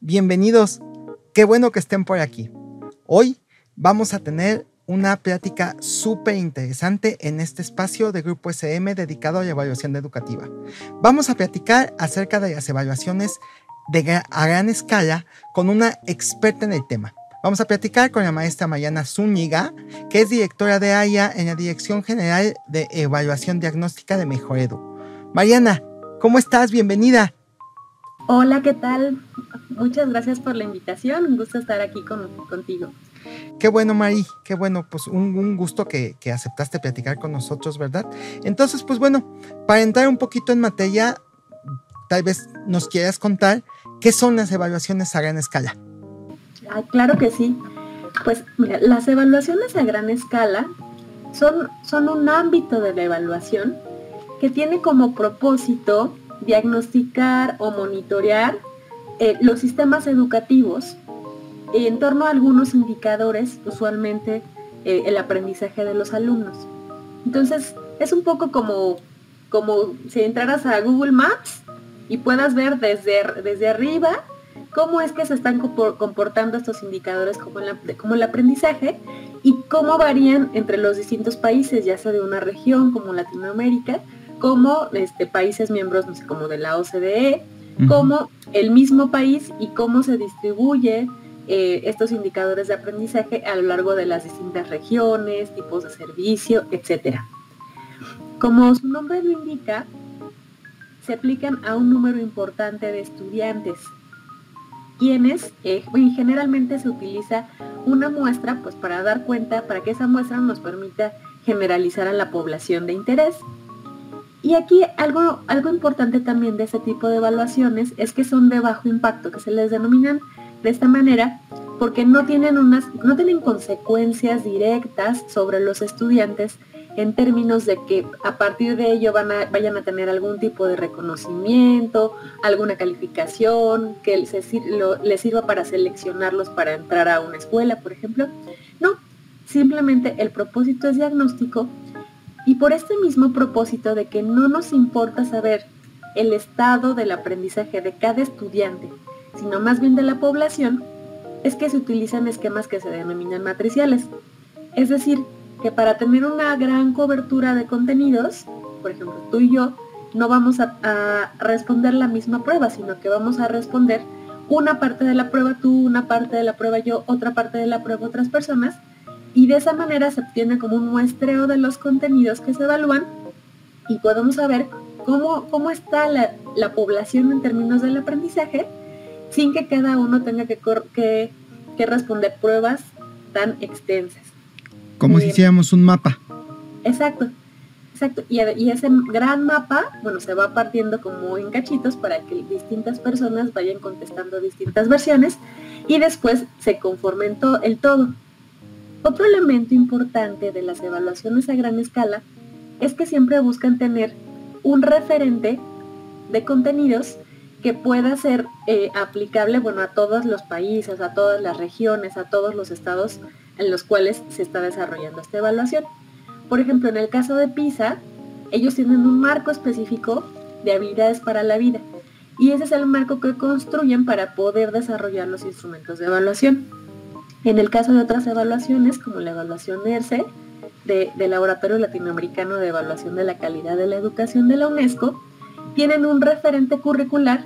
bienvenidos. Qué bueno que estén por aquí. Hoy vamos a tener una plática súper interesante en este espacio de Grupo SM dedicado a la evaluación educativa. Vamos a platicar acerca de las evaluaciones de a gran escala con una experta en el tema. Vamos a platicar con la maestra Mariana Zúñiga, que es directora de AIA en la Dirección General de Evaluación Diagnóstica de Mejoredu. Mariana, ¿cómo estás? Bienvenida. Hola, ¿qué tal? Muchas gracias por la invitación. Un gusto estar aquí contigo. Qué bueno, Mari, qué bueno, pues un, gusto que, que, aceptaste platicar con nosotros, ¿verdad? Entonces, pues bueno, para entrar un poquito en materia, tal vez nos quieras contar qué son las evaluaciones a gran escala. Ah, claro que sí. Pues mira, las evaluaciones a gran escala son, son un ámbito de la evaluación que tiene como propósito diagnosticar o monitorear eh, los sistemas educativos en torno a algunos indicadores, usualmente eh, el aprendizaje de los alumnos. Entonces, es un poco como, como si entraras a Google Maps y puedas ver desde, desde arriba cómo es que se están comportando estos indicadores como como el aprendizaje y cómo varían entre los distintos países, ya sea de una región como Latinoamérica, como este, países miembros como de la OCDE, como el mismo país y cómo se distribuye eh, estos indicadores de aprendizaje a lo largo de las distintas regiones, tipos de servicio, etc. Como su nombre lo indica, se aplican a un número importante de estudiantes, quienes eh, generalmente se utiliza una muestra pues para dar cuenta, para que esa muestra nos permita generalizar a la población de interés y aquí algo, algo importante también de este tipo de evaluaciones es que son de bajo impacto, que se les denominan de esta manera porque no tienen, unas, no tienen consecuencias directas sobre los estudiantes en términos de que a partir de ello van a, vayan a tener algún tipo de reconocimiento, alguna calificación que les, les sirva para seleccionarlos para entrar a una escuela, por ejemplo. No, simplemente el propósito es diagnóstico y por este mismo propósito de que no nos importa saber el estado del aprendizaje de cada estudiante, sino más bien de la población, es que se utilizan esquemas que se denominan matriciales. Es decir, que para tener una gran cobertura de contenidos, por ejemplo, tú y yo, no vamos a, responder la misma prueba, sino que vamos a responder una parte de la prueba tú, una parte de la prueba yo, otra parte de la prueba otras personas, y de esa manera se obtiene como un muestreo de los contenidos que se evalúan y podemos saber cómo, cómo está la, población en términos del aprendizaje sin que cada uno tenga que, que, responder pruebas tan extensas. Como si eh, hiciéramos un mapa. Exacto, exacto. Y, y, ese gran mapa, bueno, se va partiendo como en cachitos para que distintas personas vayan contestando distintas versiones y después se conformen el todo. Otro elemento importante de las evaluaciones a gran escala es que siempre buscan tener un referente de contenidos que pueda ser eh, aplicable bueno, a todos los países, a todas las regiones, a todos los estados en los cuales se está desarrollando esta evaluación. Por ejemplo, en el caso de PISA, ellos tienen un marco específico de habilidades para la vida y ese es el marco que construyen para poder desarrollar los instrumentos de evaluación. En el caso de otras evaluaciones, como la evaluación ERCE, de, del Laboratorio Latinoamericano de Evaluación de la Calidad de la Educación de la UNESCO, tienen un referente curricular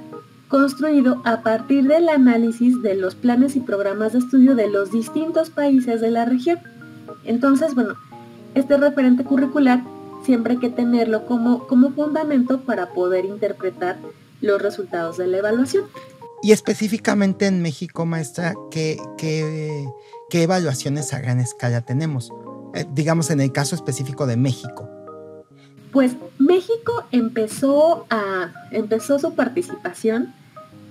construido a partir del análisis de los planes y programas de estudio de los distintos países de la región. Entonces, bueno, este referente curricular siempre hay que tenerlo como, como fundamento para poder interpretar los resultados de la evaluación. Y específicamente en México, maestra, ¿qué, qué, evaluaciones a gran escala tenemos? Eh, digamos en el caso específico de México. Pues México empezó, a, empezó su participación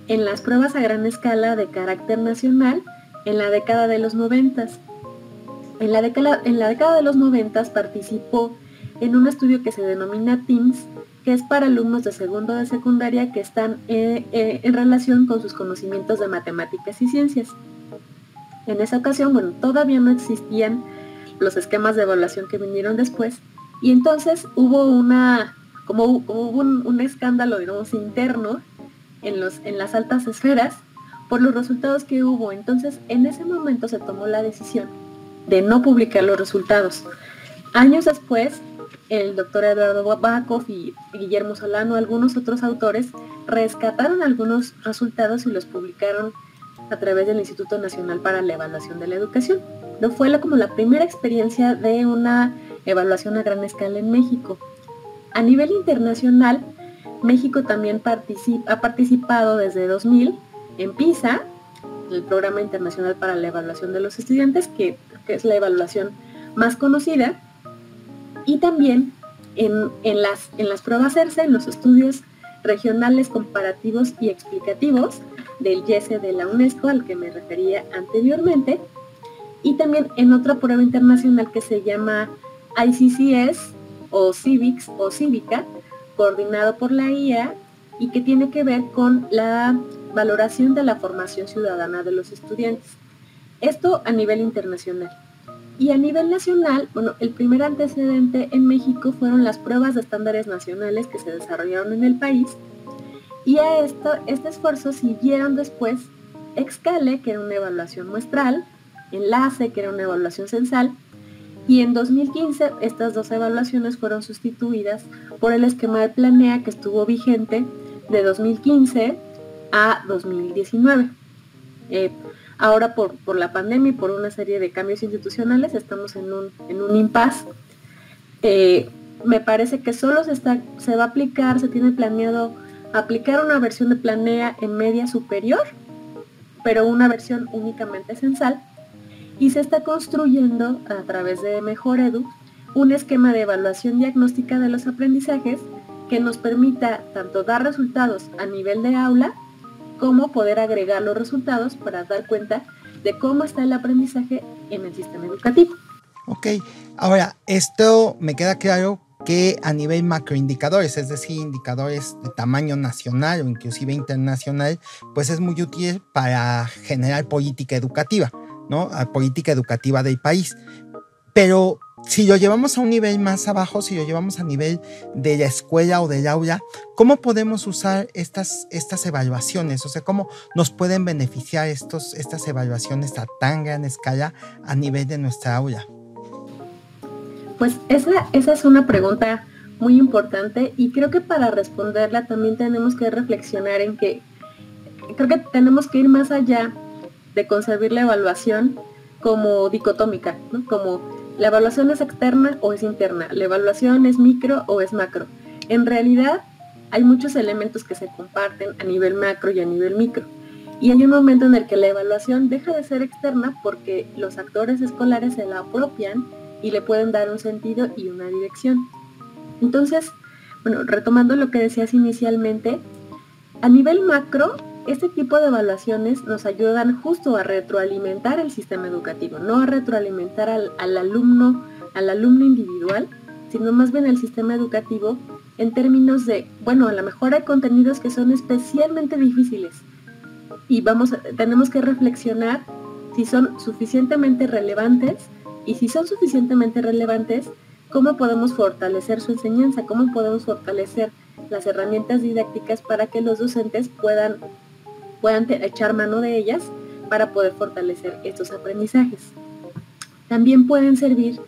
en las pruebas a gran escala de carácter nacional en la década de los noventas. En la década, en la década de los noventas participó en un estudio que se denomina TIMS, que es para alumnos de segundo de secundaria que están eh, eh, en relación con sus conocimientos de matemáticas y ciencias. En esa ocasión, bueno, todavía no existían los esquemas de evaluación que vinieron después, y entonces hubo una, como hubo un, un escándalo, digamos, interno en, los, en las altas esferas por los resultados que hubo. Entonces, en ese momento se tomó la decisión de no publicar los resultados. Años después, el doctor Eduardo Bakov y Guillermo Solano, algunos otros autores, rescataron algunos resultados y los publicaron a través del Instituto Nacional para la Evaluación de la Educación. No fue como la primera experiencia de una evaluación a gran escala en México. A nivel internacional, México también ha participado desde 2000 en PISA, el Programa Internacional para la Evaluación de los Estudiantes, que, es la evaluación más conocida, y también en, las, en las pruebas ERCE, en los estudios regionales comparativos y explicativos del YESE de la UNESCO, al que me refería anteriormente, y también en otra prueba internacional que se llama ICCS o Civics o Cívica, coordinado por la IA y que tiene que ver con la valoración de la formación ciudadana de los estudiantes. Esto a nivel internacional. Y a nivel nacional, bueno, el primer antecedente en México fueron las pruebas de estándares nacionales que se desarrollaron en el país. Y a esto, este esfuerzo siguieron después Excale, que era una evaluación muestral, Enlace, que era una evaluación censal, y en 2015 estas dos evaluaciones fueron sustituidas por el esquema de Planea que estuvo vigente de 2015 a 2019. Eh, ahora por, por, la pandemia y por una serie de cambios institucionales estamos en un, en un impasse. Eh, me parece que solo se, se va a aplicar, se tiene planeado aplicar una versión de Planea en media superior, pero una versión únicamente censal y se está construyendo a través de Mejor Edu un esquema de evaluación diagnóstica de los aprendizajes que nos permita tanto dar resultados a nivel de aula como poder agregar los resultados para dar cuenta de cómo está el aprendizaje en el sistema educativo. Ok, ahora esto me queda claro que a nivel macroindicadores, es decir, indicadores de tamaño nacional o inclusive internacional, pues es muy útil para generar política educativa. ¿no? A política educativa del país. Pero si lo llevamos a un nivel más abajo, si lo llevamos a nivel de la escuela o del aula, ¿cómo podemos usar estas, estas evaluaciones? O sea, ¿cómo nos pueden beneficiar estos, estas evaluaciones a tan gran escala a nivel de nuestra aula? Pues esa, esa es una pregunta muy importante y creo que para responderla también tenemos que reflexionar en que creo que tenemos que ir más allá de concebir la evaluación como dicotómica, como la evaluación es externa o es interna, la evaluación es micro o es macro. En realidad hay muchos elementos que se comparten a nivel macro y a nivel micro. Y hay un momento en el que la evaluación deja de ser externa porque los actores escolares se la apropian y le pueden dar un sentido y una dirección. Entonces, bueno, retomando lo que decías inicialmente, a nivel macro este tipo de evaluaciones nos ayudan justo a retroalimentar el sistema educativo, no a retroalimentar al, alumno, al alumno individual, sino más bien al sistema educativo en términos de, bueno, a lo mejor hay contenidos que son especialmente difíciles y vamos, tenemos que reflexionar si son suficientemente relevantes y si son suficientemente relevantes, cómo podemos fortalecer su enseñanza, cómo podemos fortalecer las herramientas didácticas para que los docentes puedan puedan echar mano de ellas para poder fortalecer estos aprendizajes. También pueden servir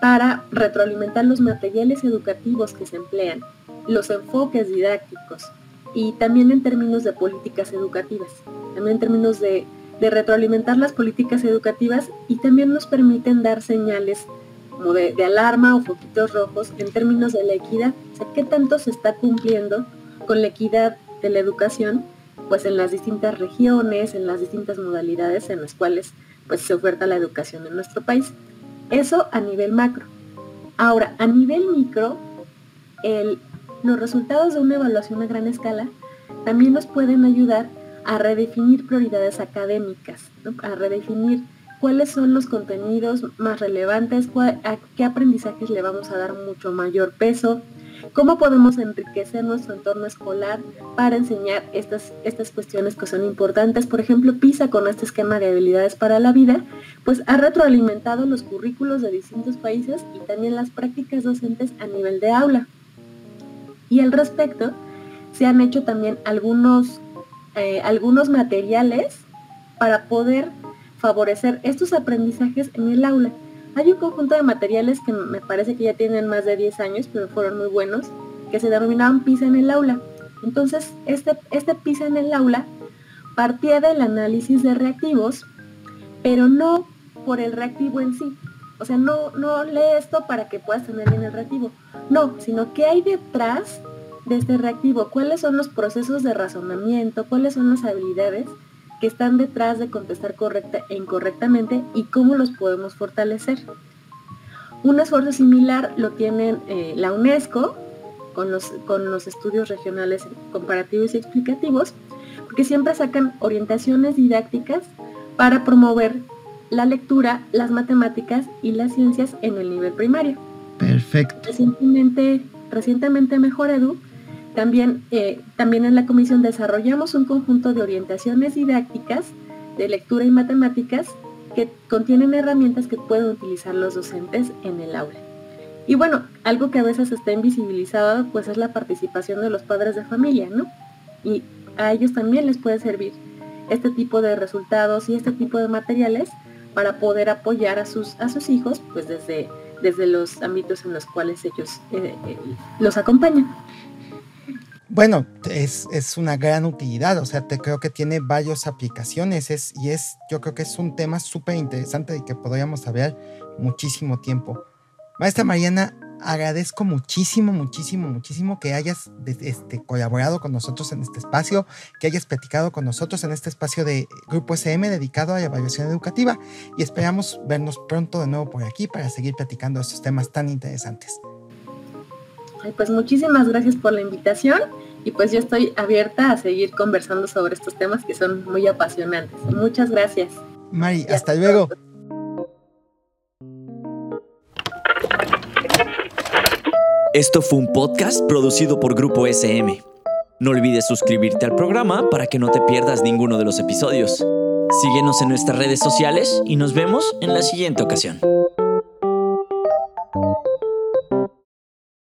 para retroalimentar los materiales educativos que se emplean, los enfoques didácticos y también en términos de políticas educativas, también en términos de, retroalimentar las políticas educativas y también nos permiten dar señales como de, alarma o foquitos rojos en términos de la equidad, o sea, qué tanto se está cumpliendo con la equidad de la educación pues en las distintas regiones, en las distintas modalidades en las cuales pues se oferta la educación en nuestro país. Eso a nivel macro. Ahora, a nivel micro, los resultados de una evaluación a gran escala también nos pueden ayudar a redefinir prioridades académicas, a redefinir cuáles son los contenidos más relevantes, a qué aprendizajes le vamos a dar mucho mayor peso, cómo podemos enriquecer nuestro entorno escolar para enseñar estas, estas cuestiones que son importantes. Por ejemplo, PISA con este esquema de habilidades para la vida, pues ha retroalimentado los currículos de distintos países y también las prácticas docentes a nivel de aula. Y al respecto, se han hecho también algunos, eh, algunos materiales para poder favorecer estos aprendizajes en el aula. Hay un conjunto de materiales que me parece que ya tienen más de 10 años, pero fueron muy buenos, que se denominaban PISA en el aula. Entonces, este, este PISA en el aula partía del análisis de reactivos, pero no por el reactivo en sí. O sea, no, no lee esto para que puedas tener bien el reactivo. No, sino qué hay detrás de este reactivo, cuáles son los procesos de razonamiento, cuáles son las habilidades que están detrás de contestar correcta e incorrectamente y cómo los podemos fortalecer. Un esfuerzo similar lo tiene eh, la UNESCO con los, con los estudios regionales comparativos y explicativos, porque siempre sacan orientaciones didácticas para promover la lectura, las matemáticas y las ciencias en el nivel primario. Perfecto. Recientemente, recientemente Mejor Edu también, eh, también en la comisión desarrollamos un conjunto de orientaciones didácticas de lectura y matemáticas que contienen herramientas que pueden utilizar los docentes en el aula. Y bueno, algo que a veces está invisibilizado pues es la participación de los padres de familia, ¿no? Y a ellos también les puede servir este tipo de resultados y este tipo de materiales para poder apoyar a sus, a sus hijos pues desde, desde los ámbitos en los cuales ellos eh, eh, los acompañan. Bueno, es, una gran utilidad, o sea, te creo que tiene varias aplicaciones es, y es, yo creo que es un tema súper interesante y que podríamos hablar muchísimo tiempo. Maestra Mariana, agradezco muchísimo, muchísimo, muchísimo que hayas este, colaborado con nosotros en este espacio, que hayas platicado con nosotros en este espacio de Grupo SM dedicado a la evaluación educativa y esperamos vernos pronto de nuevo por aquí para seguir platicando estos temas tan interesantes pues muchísimas gracias por la invitación y pues yo estoy abierta a seguir conversando sobre estos temas que son muy apasionantes. Muchas gracias. Mari, hasta luego. Esto fue un podcast producido por Grupo SM. No olvides suscribirte al programa para que no te pierdas ninguno de los episodios. Síguenos en nuestras redes sociales y nos vemos en la siguiente ocasión.